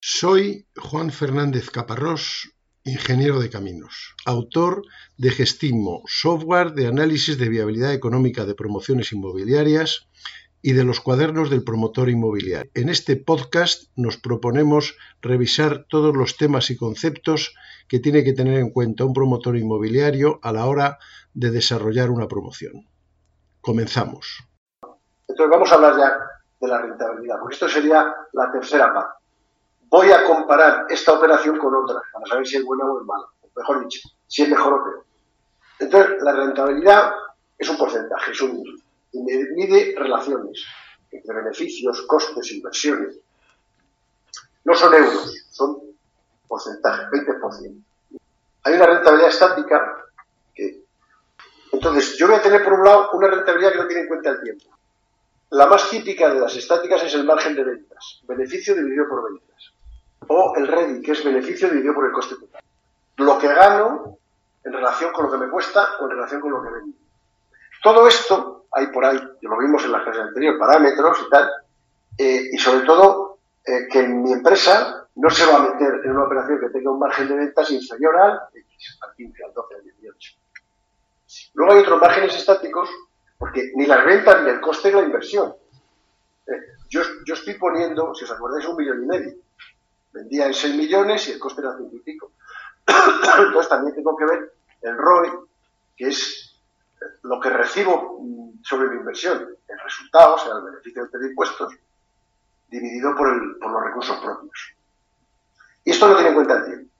Soy Juan Fernández Caparrós, ingeniero de caminos, autor de Gestimo, software de análisis de viabilidad económica de promociones inmobiliarias y de los cuadernos del promotor inmobiliario. En este podcast nos proponemos revisar todos los temas y conceptos que tiene que tener en cuenta un promotor inmobiliario a la hora de desarrollar una promoción. Comenzamos. Entonces vamos a hablar ya de la rentabilidad, porque esto sería la tercera parte voy a comparar esta operación con otra para saber si es buena o es mala, mejor dicho, si es mejor o peor. Entonces, la rentabilidad es un porcentaje, es un y mide relaciones entre beneficios, costes, inversiones. No son euros, son porcentajes, 20%. Hay una rentabilidad estática que... Entonces, yo voy a tener por un lado una rentabilidad que no tiene en cuenta el tiempo. La más típica de las estáticas es el margen de ventas, beneficio dividido por ventas o el ready, que es beneficio dividido por el coste total. Lo que gano en relación con lo que me cuesta o en relación con lo que vendo. Todo esto hay por ahí, lo vimos en la clase anterior, parámetros y tal, eh, y sobre todo eh, que mi empresa no se va a meter en una operación que tenga un margen de ventas inferior al X, al 15, al 12, al 18. Luego hay otros márgenes estáticos, porque ni las ventas ni el coste es la inversión. Eh, yo, yo estoy poniendo, si os acordáis, un millón y medio vendía en 6 millones y el coste era 5 y pico. Entonces también tengo que ver el ROI, que es lo que recibo sobre mi inversión, el resultado, o sea, el beneficio de tener impuestos, dividido por, los recursos propios. Y esto no tiene en cuenta el tiempo.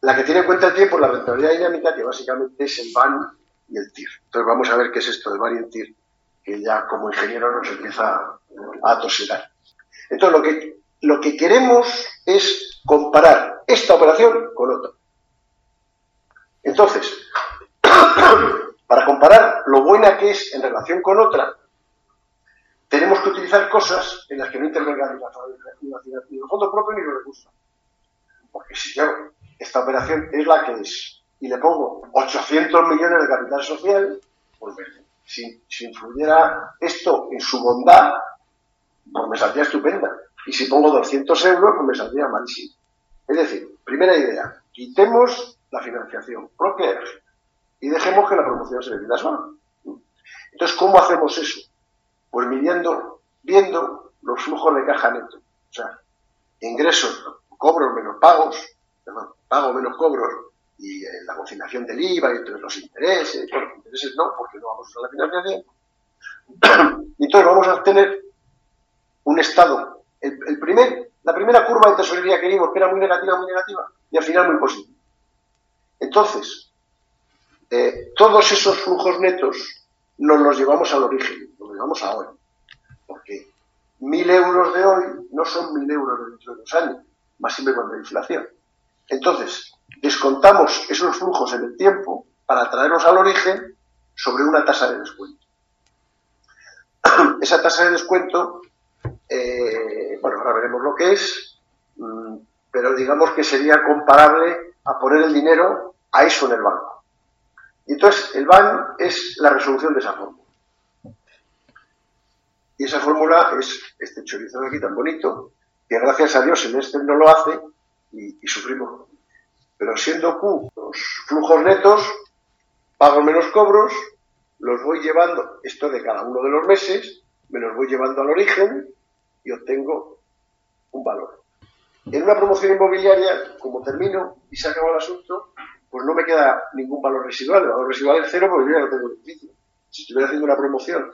La que tiene en cuenta el tiempo es la rentabilidad dinámica, que básicamente es el BAN y el TIR. Entonces vamos a ver qué es esto del BAN y el TIR, que ya como ingeniero nos empieza a atoserar. Entonces lo que lo que queremos es comparar esta operación con otra. Entonces, para comparar lo buena que es en relación con otra, tenemos que utilizar cosas en las que no intervenga ni el fondo propio ni los recursos. Porque si yo, esta operación es la que es, y le pongo 800 millones de capital social, pues si, si influyera esto en su bondad, pues me saldría estupenda. Y si pongo 200 euros, pues me saldría malísimo. Es decir, primera idea, quitemos la financiación propia y dejemos que la promoción se le sola. Entonces, ¿cómo hacemos eso? Pues midiendo, viendo los flujos de caja neto. O sea, ingresos, cobros menos pagos, perdón, pago menos cobros y eh, la conciliación del IVA y entonces los intereses, bueno, intereses no, porque no vamos a usar la financiación. y entonces vamos a tener un estado la primera curva de tesorería que vimos, que era muy negativa, muy negativa, y al final muy positiva. Entonces, eh, todos esos flujos netos nos los llevamos al origen, los llevamos a hoy. Porque mil euros de hoy no son mil euros de dentro de dos años, más siempre cuando hay inflación. Entonces, descontamos esos flujos en el tiempo para traerlos al origen sobre una tasa de descuento. Esa tasa de descuento eh, bueno, ahora veremos lo que es, mm, pero digamos que sería comparable a poner el dinero a eso en el banco. Y entonces el BAN es la resolución de esa fórmula. Y esa fórmula es este chorizo de aquí tan bonito, que gracias a Dios el este no lo hace y sufrimos. Pero siendo Q los flujos netos, pago menos cobros, los voy llevando, esto de cada uno de los meses, me los voy llevando al origen y obtengo un valor. En una promoción inmobiliaria, como termino y se acaba el asunto, pues no me queda ningún valor residual. El valor residual es cero porque yo ya no tengo edificio. Si estuviera haciendo una promoción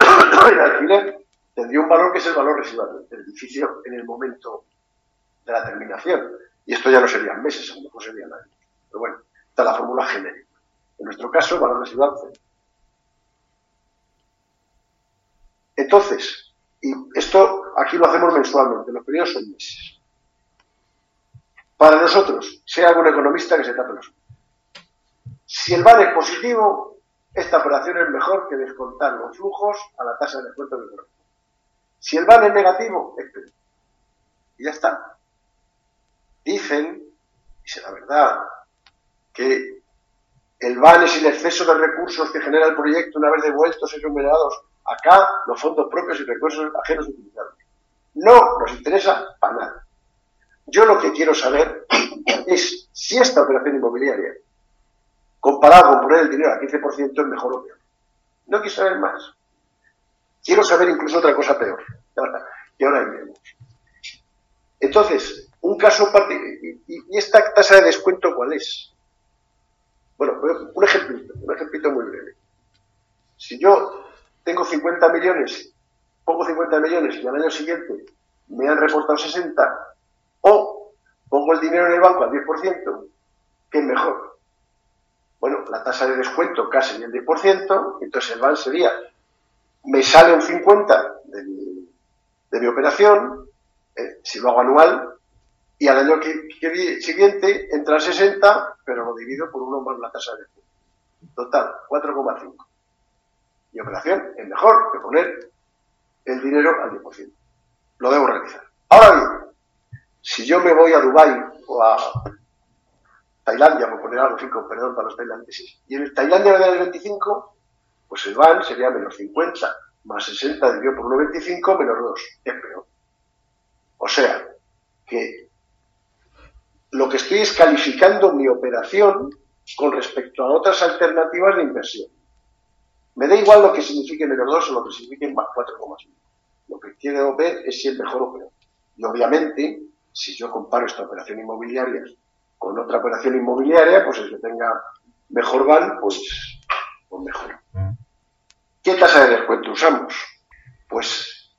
en alquiler, tendría un valor que es el valor residual del edificio en el momento de la terminación. Y esto ya no serían meses, a lo mejor serían años. Pero bueno, está la fórmula genérica. En nuestro caso, valor residual cero. Entonces, y esto aquí lo hacemos mensualmente, los periodos son meses. Para nosotros, sea algún economista que se tape los Si el VAR es positivo, esta operación es mejor que descontar los flujos a la tasa de descuento del cuerpo. Si el VAR es negativo, es peor. Y ya está. Dicen, y será verdad, que el VAN es el exceso de recursos que genera el proyecto una vez devueltos y remunerados acá los fondos propios y recursos ajenos utilizados. No nos interesa para nada. Yo lo que quiero saber es si esta operación inmobiliaria, comparada con poner el dinero a 15%, es mejor o peor. No quiero saber más. Quiero saber incluso otra cosa peor. Y ahora iremos. Entonces, un caso ¿Y esta tasa de descuento cuál es? Bueno, un ejemplito, un ejemplito muy breve. Si yo tengo 50 millones, pongo 50 millones y al año siguiente me han reportado 60, o pongo el dinero en el banco al 10%, ¿qué es mejor? Bueno, la tasa de descuento casi el 10%, entonces el BAN sería, me sale un 50 de mi, de mi operación, eh, si lo hago anual, y al año siguiente entra a 60, pero lo divido por uno más la tasa de descuento. Total, 4,5. Mi operación es mejor que poner el dinero al 10%. Lo debo realizar. Ahora bien, si yo me voy a Dubái o a Tailandia, por poner algo fijo, perdón para los tailandeses, y en Tailandia me dan el 25, pues el BAN sería menos 50, más 60 dividido por 1,25 menos 2, es peor. O sea, que lo que estoy es calificando mi operación con respecto a otras alternativas de inversión. Me da igual lo que signifique menos 2 o lo que signifique más 4,5. Lo que quiero ver es si es mejor o peor. Y obviamente, si yo comparo esta operación inmobiliaria con otra operación inmobiliaria, pues el que tenga mejor van, pues, pues mejor. ¿Qué tasa de descuento usamos? Pues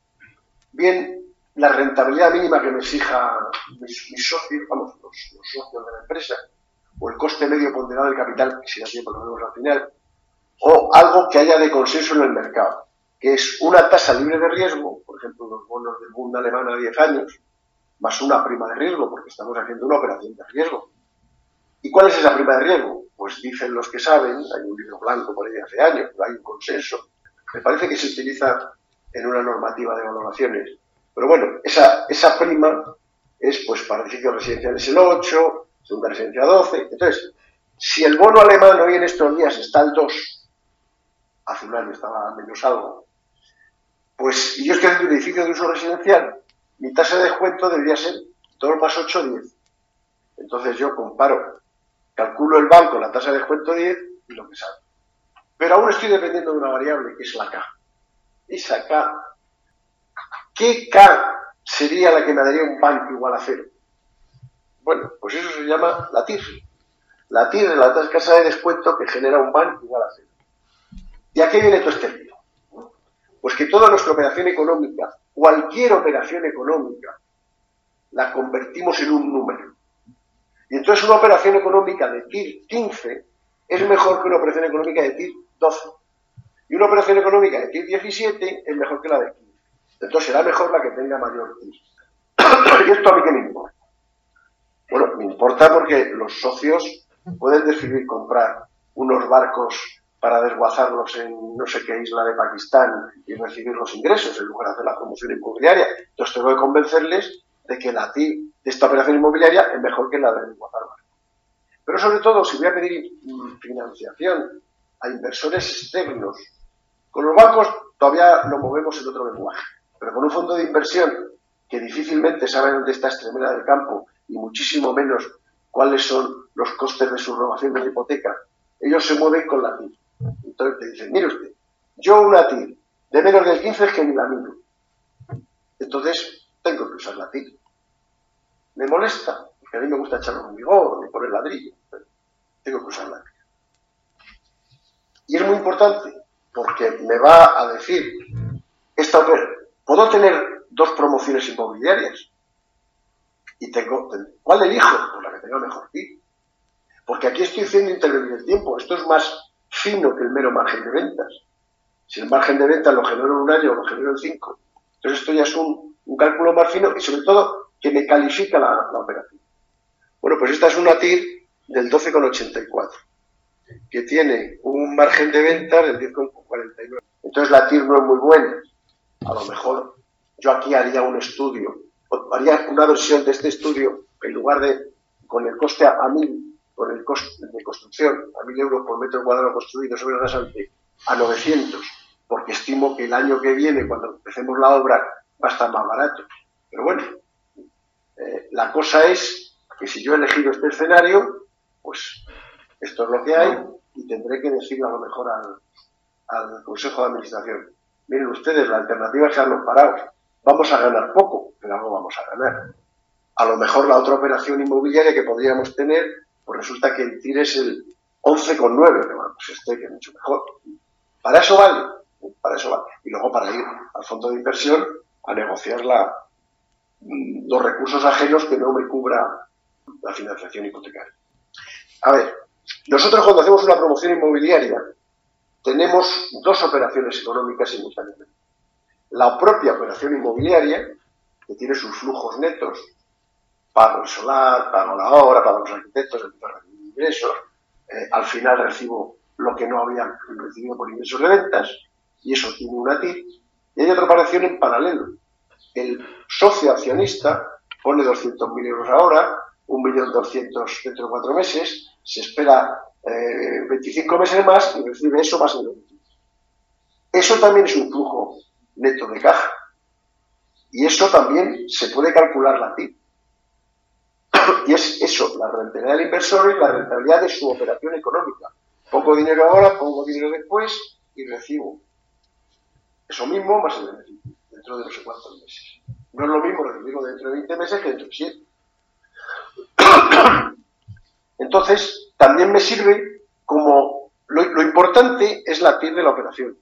bien, la rentabilidad mínima que me exija mis, socios, vamos, los, socios de la empresa, o el coste medio ponderado del capital, que si da tiempo lo vemos al final, o algo que haya de consenso en el mercado, que es una tasa libre de riesgo, por ejemplo, los bonos del Bund alemán a 10 años, más una prima de riesgo, porque estamos haciendo una operación de riesgo. ¿Y cuál es esa prima de riesgo? Pues dicen los que saben, hay un libro blanco por ahí hace años, hay un consenso. Me parece que se utiliza en una normativa de valoraciones. Pero bueno, esa, esa prima es pues para edificios residenciales el 8, segunda residencia 12. Entonces, si el bono alemán hoy en estos días está al 2, hace un año estaba menos algo, pues yo estoy en un edificio de uso residencial, mi tasa de descuento debería ser 2 más 8, 10. Entonces yo comparo, calculo el banco la tasa de descuento 10 y lo que sale. Pero aún estoy dependiendo de una variable que es la K. Esa K, ¿qué K sería la que me daría un banco igual a cero? Bueno, pues eso se llama la TIR. La TIR es la tasa de descuento que genera un banco igual a cero. ¿Y a qué viene todo este lío? Pues que toda nuestra operación económica, cualquier operación económica, la convertimos en un número. Y entonces una operación económica de TIR 15 es mejor que una operación económica de TIR 12. Y una operación económica de TIR 17 es mejor que la de 15. Entonces será mejor la que tenga mayor TIR. ¿Y esto a mí qué me importa? Bueno, me importa porque los socios pueden decidir comprar unos barcos para desguazarlos en no sé qué isla de Pakistán y recibir los ingresos en lugar de hacer la promoción inmobiliaria. Entonces tengo que convencerles de que la TI de esta operación inmobiliaria es mejor que la de desguazar Pero sobre todo, si voy a pedir financiación a inversores externos, con los bancos todavía lo movemos en otro lenguaje, pero con un fondo de inversión que difícilmente sabe dónde está Extremera del campo y muchísimo menos cuáles son los costes de su renovación de hipoteca, ellos se mueven con la TI. Entonces te dicen, mire usted, yo una TIR de menos del 15 es que ni la miro. Entonces tengo que usar la TIR. Me molesta, porque a mí me gusta echar hormigón y poner ladrillo. Tengo que usar la TIR. Y es muy importante porque me va a decir, esta ¿puedo tener dos promociones inmobiliarias? Y tengo, ¿cuál elijo? Pues la que tenga mejor TIR. Porque aquí estoy haciendo intervenir el tiempo. Esto es más fino que el mero margen de ventas. Si el margen de ventas lo genero en un año o lo genero en cinco, entonces esto ya es un, cálculo más fino y sobre todo que me califica la, operación. Bueno, pues esta es una TIR del 12,84, que tiene un margen de ventas del 10,49. Entonces la TIR no es muy buena. A lo mejor yo aquí haría un estudio, haría una versión de este estudio en lugar de con el coste a, a mil con el coste de construcción a 1.000 euros por metro cuadrado construido sobre rasante a 900, porque estimo que el año que viene, cuando empecemos la obra, va a estar más barato. Pero bueno, Eh, la cosa es que si yo he elegido este escenario, pues esto es lo que hay y tendré que decirlo a lo mejor al, al Consejo de Administración. Miren ustedes, la alternativa es los parados. Vamos a ganar poco, pero algo vamos a ganar. A lo mejor la otra operación inmobiliaria que podríamos tener, pues resulta que el TIR es el 11,9, que pues este que es mucho mejor. Para eso vale, para eso vale. Y luego para ir al fondo de inversión a negociar mm, los recursos ajenos que no me cubra la financiación hipotecaria. A ver, nosotros cuando hacemos una promoción inmobiliaria, tenemos dos operaciones económicas simultáneamente. La propia operación inmobiliaria, que tiene sus flujos netos, pago el solar, pago la obra, pago los arquitectos, el ingresos, eh, al final recibo lo que no había recibido por ingresos de ventas, y eso tiene una TIC. Y hay otra operación en paralelo. El socio accionista pone 200.000 euros ahora, 1.200.000 dentro de cuatro meses, se espera 25 eh, meses más y recibe eso más el Eso también es un flujo neto de caja. Y eso también se puede calcular la TIP. Y es eso, la rentabilidad del inversor y la rentabilidad de su operación económica. Poco dinero ahora, poco dinero después y recibo eso mismo más el beneficio dentro de no sé cuántos meses. No es lo mismo recibirlo dentro de 20 meses que dentro de 7. Entonces, también me sirve como lo, importante es la TIR de la operación,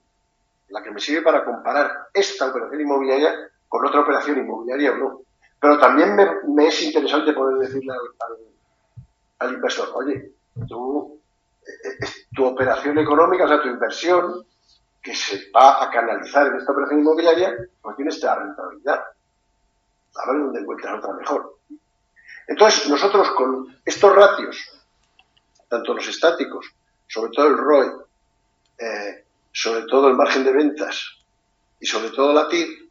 la que me sirve para comparar esta operación inmobiliaria con otra operación inmobiliaria o no. Pero también me, es interesante poder decirle al, inversor, oye, tú, eh, tu operación económica, o sea, tu inversión, que se va a canalizar en esta operación inmobiliaria, pues tiene esta rentabilidad. A ver dónde encuentras otra mejor. Entonces, nosotros con estos ratios, tanto los estáticos, sobre todo el ROI, eh, sobre todo el margen de ventas y sobre todo la TIR,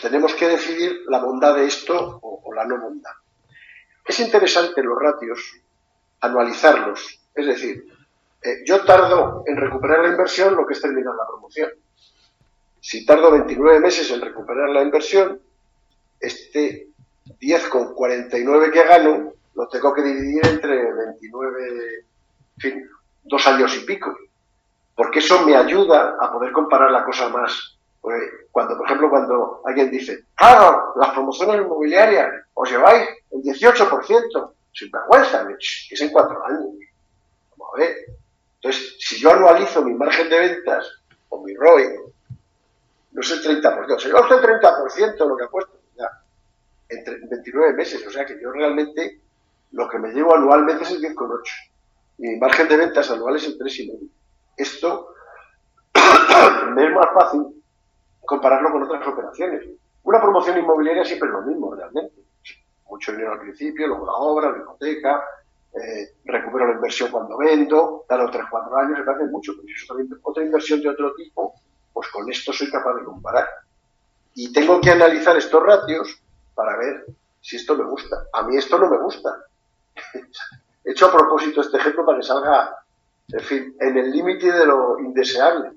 tenemos que decidir la bondad de esto o, la no bondad. Es interesante los ratios anualizarlos, es decir, eh, yo tardo en recuperar la inversión lo que es terminar la promoción. Si tardo 29 meses en recuperar la inversión, este 10,49 que gano lo tengo que dividir entre 29, en fin, dos años y pico. Porque eso me ayuda a poder comparar la cosa más. Cuando, por ejemplo, cuando alguien dice, claro, las promociones inmobiliarias os lleváis el 18%, sin vergüenza, es en cuatro años. Vamos a ver. Entonces, si yo anualizo mi margen de ventas o mi ROI, no es el 30%, se lleva usted el 30% lo que ha puesto entre 29 meses. O sea que yo realmente lo que me llevo anualmente es el 10,8. Y mi margen de ventas anual es el 3,5. Esto me es más fácil compararlo con otras operaciones. Una promoción inmobiliaria siempre es lo mismo, realmente. Mucho dinero al principio, luego la obra, la hipoteca, eh, recupero la inversión cuando vendo, dado 3-4 años, me parece mucho, pero si es otra inversión de otro tipo, pues con esto soy capaz de comparar. Y tengo que analizar estos ratios para ver si esto me gusta. A mí esto no me gusta. He hecho a propósito este ejemplo para que salga, en fin, en el límite de lo indeseable.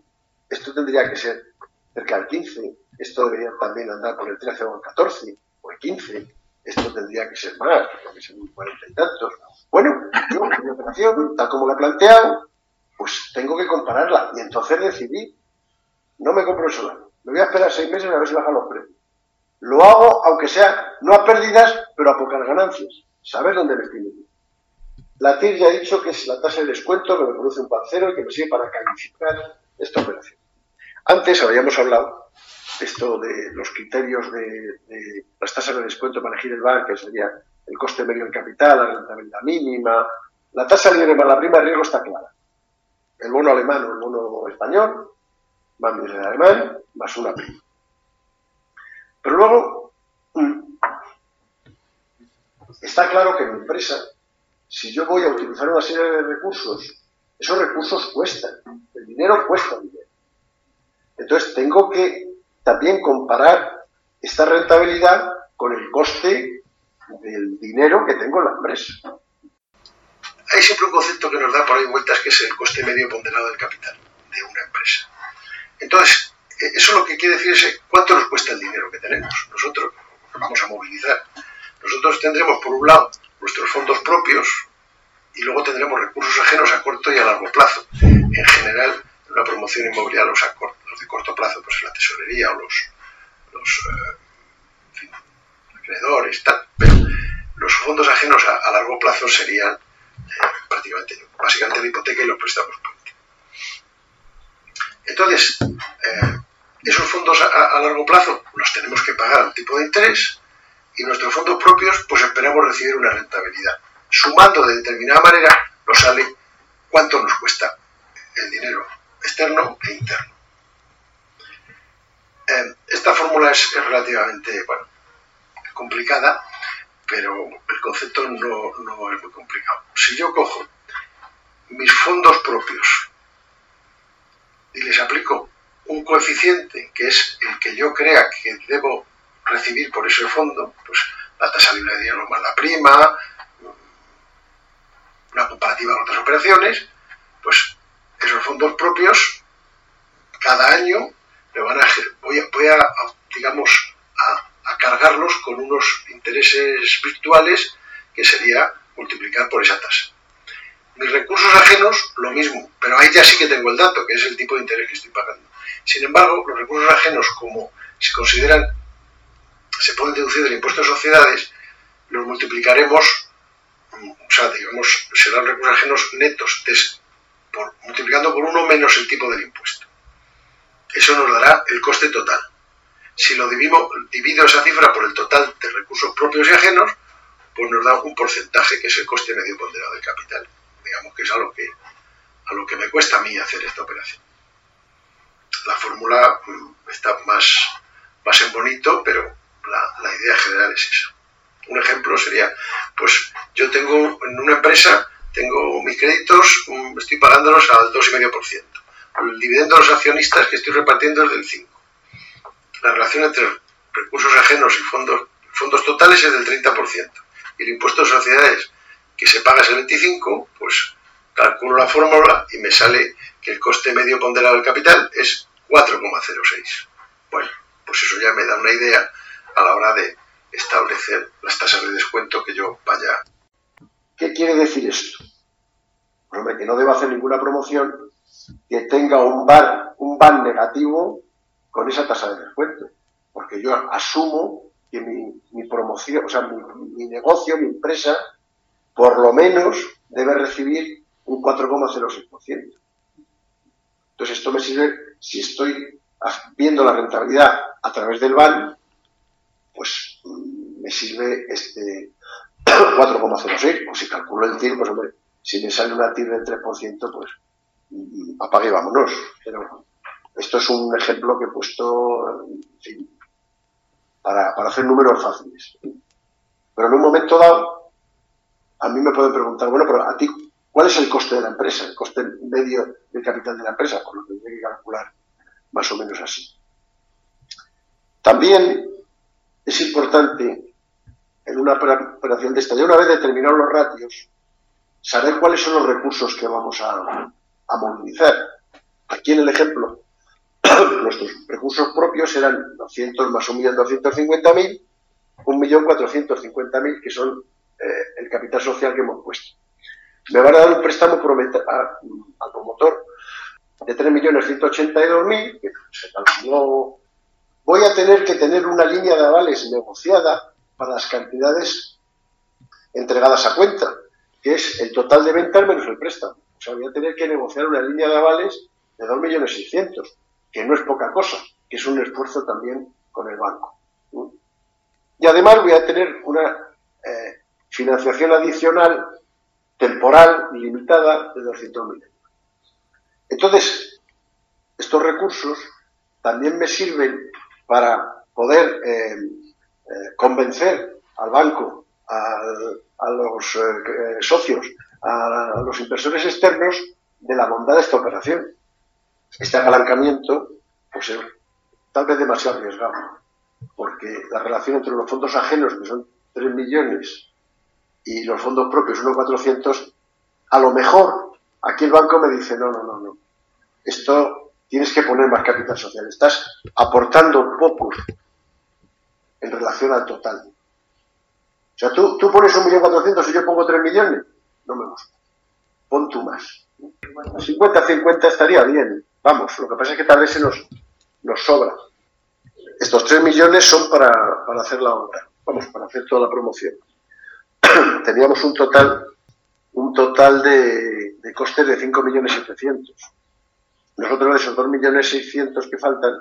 Esto tendría que ser cerca del 15, esto debería también andar por el 13 o el 14 o el 15, esto tendría que ser más, tendría que ser un 40 y tantos. Bueno, yo mi operación, tal como la he planteado, pues tengo que compararla y entonces decidí, no me compro el solar, me voy a esperar seis meses a ver si bajan los precios. Lo hago, aunque sea no a pérdidas, pero a pocas ganancias. Saber dónde me estoy La TIR ya ha dicho que es la tasa de descuento que me produce un parcero y que me sirve para calificar esta operación. Antes habíamos hablado esto de los criterios de, las tasas de descuento para elegir el bar, que sería el coste medio del capital, la rentabilidad mínima. La tasa libre más la prima de riesgo está clara. El bono alemán o el bono español, más mi alemán, más una prima. Pero luego, mm, está claro que en mi empresa, si yo voy a utilizar una serie de recursos, esos recursos cuestan, el dinero cuesta. Entonces tengo que también comparar esta rentabilidad con el coste del dinero que tengo en la empresa. Hay siempre un concepto que nos da por ahí vueltas que es el coste medio ponderado del capital de una empresa. Entonces, eso lo que quiere decir es cuánto nos cuesta el dinero que tenemos nosotros. vamos a movilizar. Nosotros tendremos, por un lado, nuestros fondos propios y luego tendremos recursos ajenos a corto y a largo plazo. En general, en la promoción inmobiliaria, los, de corto plazo, pues la tesorería o los, los eh, acreedores, tal. Pero los fondos ajenos a, largo plazo serían eh, prácticamente, básicamente la hipoteca y los préstamos Entonces, eh, esos fondos a, largo plazo los tenemos que pagar al tipo de interés y nuestros fondos propios pues esperamos recibir una rentabilidad. Sumando de determinada manera nos sale cuánto nos cuesta el dinero externo e interno. Eh, esta fórmula es, relativamente complicada, pero el concepto no, es muy complicado. Si yo cojo mis fondos propios y les aplico un coeficiente que es el que yo crea que debo recibir por ese fondo, pues la tasa libre de dinero más la prima, una comparativa con otras operaciones, pues esos fondos propios cada año me van a, voy, a, voy a digamos, a, a cargarlos con unos intereses virtuales que sería multiplicar por esa tasa. Mis recursos ajenos, lo mismo, pero ahí ya sí que tengo el dato, que es el tipo de interés que estoy pagando. Sin embargo, los recursos ajenos, como se consideran, se pueden deducir del impuesto de sociedades, los multiplicaremos, mm, o sea, digamos, serán recursos ajenos netos, por, multiplicando por uno menos el tipo del impuesto. Eso nos dará el coste total. Si lo divido, divido esa cifra por el total de recursos propios y ajenos, pues nos da un porcentaje que es el coste medio ponderado del capital. Digamos que es a lo que, a lo que me cuesta a mí hacer esta operación la fórmula mm, está más, más en bonito, pero la, idea general es esa. Un ejemplo sería, pues yo tengo en una empresa, tengo mis créditos, mm, estoy pagándolos al 2,5%. El dividendo de los accionistas que estoy repartiendo es del 5%. La relación entre recursos ajenos y fondos, fondos totales es del 30%. Y el impuesto de sociedades que se paga es el 25%, pues calculo la fórmula y me sale que el coste medio ponderado del capital es 4,06. Bueno, pues eso ya me da una idea a la hora de establecer las tasas de descuento que yo vaya. ¿Qué quiere decir esto? Hombre, que no debo hacer ninguna promoción que tenga un un VAR negativo con esa tasa de descuento. Porque yo asumo que mi, promoción, o sea, mi, mi negocio, mi empresa, por lo menos debe recibir un 4,06%. Entonces esto me sirve si estoy viendo la rentabilidad a través del BAN, pues mm, me sirve este 4,06. Pues si calculo el TIR, pues hombre, si me sale una TIR del 3%, pues apague vámonos. Pero esto es un ejemplo que he puesto para, para hacer números fáciles. Pero en un momento dado, a mí me pueden preguntar, bueno, pero a ti ¿Cuál es el coste de la empresa? El coste medio del capital de la empresa, por lo que tendría que calcular más o menos así. También es importante en una operación de esta, ya una vez determinados los ratios, saber cuáles son los recursos que vamos a, movilizar. Aquí en el ejemplo, nuestros recursos propios eran 200 más 1.250.000, 1.450.000 que son eh, el capital social que hemos puesto me van a dar un préstamo al promotor de 3.182.000, que se calculó. Voy a tener que tener una línea de avales negociada para las cantidades entregadas a cuenta, que es el total de ventas menos el préstamo. O sea, voy a tener que negociar una línea de avales de 2.600.000, que no es poca cosa, que es un esfuerzo también con el banco. Y además voy a tener una eh, financiación adicional temporal limitada de 200.000 euros. Entonces, estos recursos también me sirven para poder eh, eh, convencer al banco, a, los socios, a, los inversores externos de la bondad de esta operación. Este apalancamiento, pues es tal vez demasiado arriesgado, porque la relación entre los fondos ajenos, que son 3 millones, y los fondos propios, 1.400, a lo mejor aquí el banco me dice, no, no, no, no, esto tienes que poner más capital social, estás aportando pocos en relación al total. O sea, tú, tú pones un millón cuatrocientos y yo pongo tres millones, no me gusta. Pon tú más. 50-50 estaría bien. Vamos, lo que pasa es que tal vez se nos, nos sobra. Estos tres millones son para, para hacer la obra, vamos, para hacer toda la promoción. Teníamos un total, un total de, de costes de 5 millones 700. Nosotros de esos 2 millones 600 que faltan,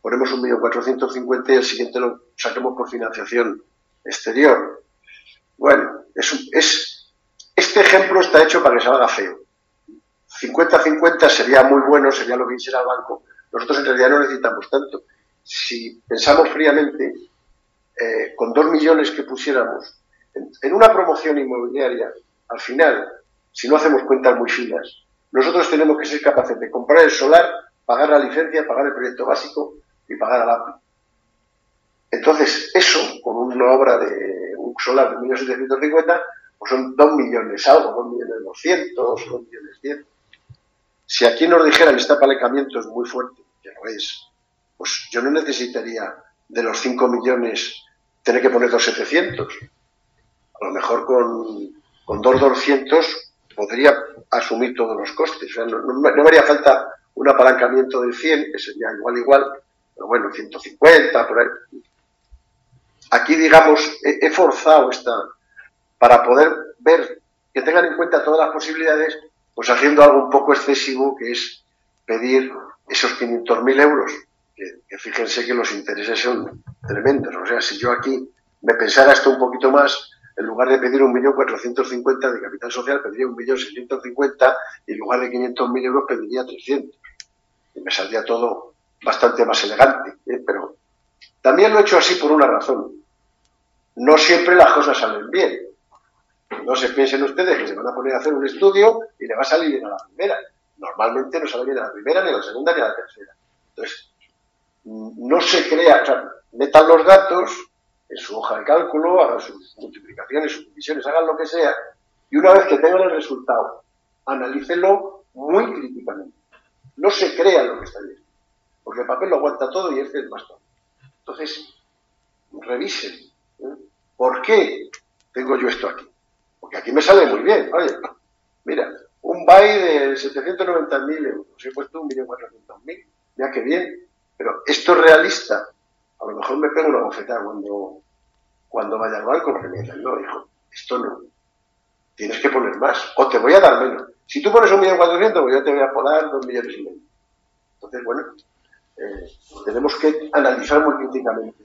ponemos un millón 450 y el siguiente lo saquemos por financiación exterior. Bueno, es, es, este ejemplo está hecho para que salga feo. 50-50 sería muy bueno, sería lo que hiciera el banco. Nosotros en realidad no necesitamos tanto. Si pensamos fríamente, eh, con 2 millones que pusiéramos en, en una promoción inmobiliaria, al final, si no hacemos cuentas muy finas, nosotros tenemos que ser capaces de comprar el solar, pagar la licencia, pagar el proyecto básico y pagar al API. Entonces, eso, con una obra de un solar de 1.750, pues son 2 millones algo, 2 millones 200, 2 millones 100. Si aquí nos dijeran este apalancamiento es muy fuerte, que lo es, pues yo no necesitaría de los 5 millones tener que poner 2.700. A lo mejor con, con 2.200 podría asumir todos los costes. No, no, no, me haría falta un apalancamiento del 100, que sería igual, igual, pero bueno, 150, por ahí. Aquí, digamos, he forzado esta, para poder ver que tengan en cuenta todas las posibilidades, pues haciendo algo un poco excesivo, que es pedir esos 500.000 euros, que, fíjense que los intereses son tremendos. O sea, si yo aquí me pensara esto un poquito más, en lugar de pedir 1.450.000 de capital social, pediría 1.650.000 y en lugar de 500.000 euros pediría 300. Y me saldría todo bastante más elegante. ¿eh? Pero también lo he hecho así por una razón. No siempre las cosas salen bien. No se piensen ustedes que se van a poner a hacer un estudio y le va a salir bien a la primera. Normalmente no sale bien a la primera, ni a la segunda, ni a la tercera. Entonces, no se crea, o metan los datos en su hoja de cálculo, hagan sus multiplicaciones, sus divisiones, hagan lo que sea, y una vez que tengan el resultado, analícenlo muy críticamente. No se crea lo que está bien, porque el papel lo aguanta todo y este es bastón. Entonces, revisen. ¿eh? ¿Por qué tengo yo esto aquí? Porque aquí me sale muy bien. Oye, mira, un BAI de 790.000 euros, he puesto 1.400.000, mira qué bien. Pero esto es realista, a lo mejor me pego una bofetada cuando, cuando vaya al banco porque me no, hijo, esto no. Tienes que poner más, o te voy a dar menos. Si tú pones un millón cuatrocientos, pues yo te voy a poner dos millones y medio. Entonces, bueno, eh, tenemos que analizar muy críticamente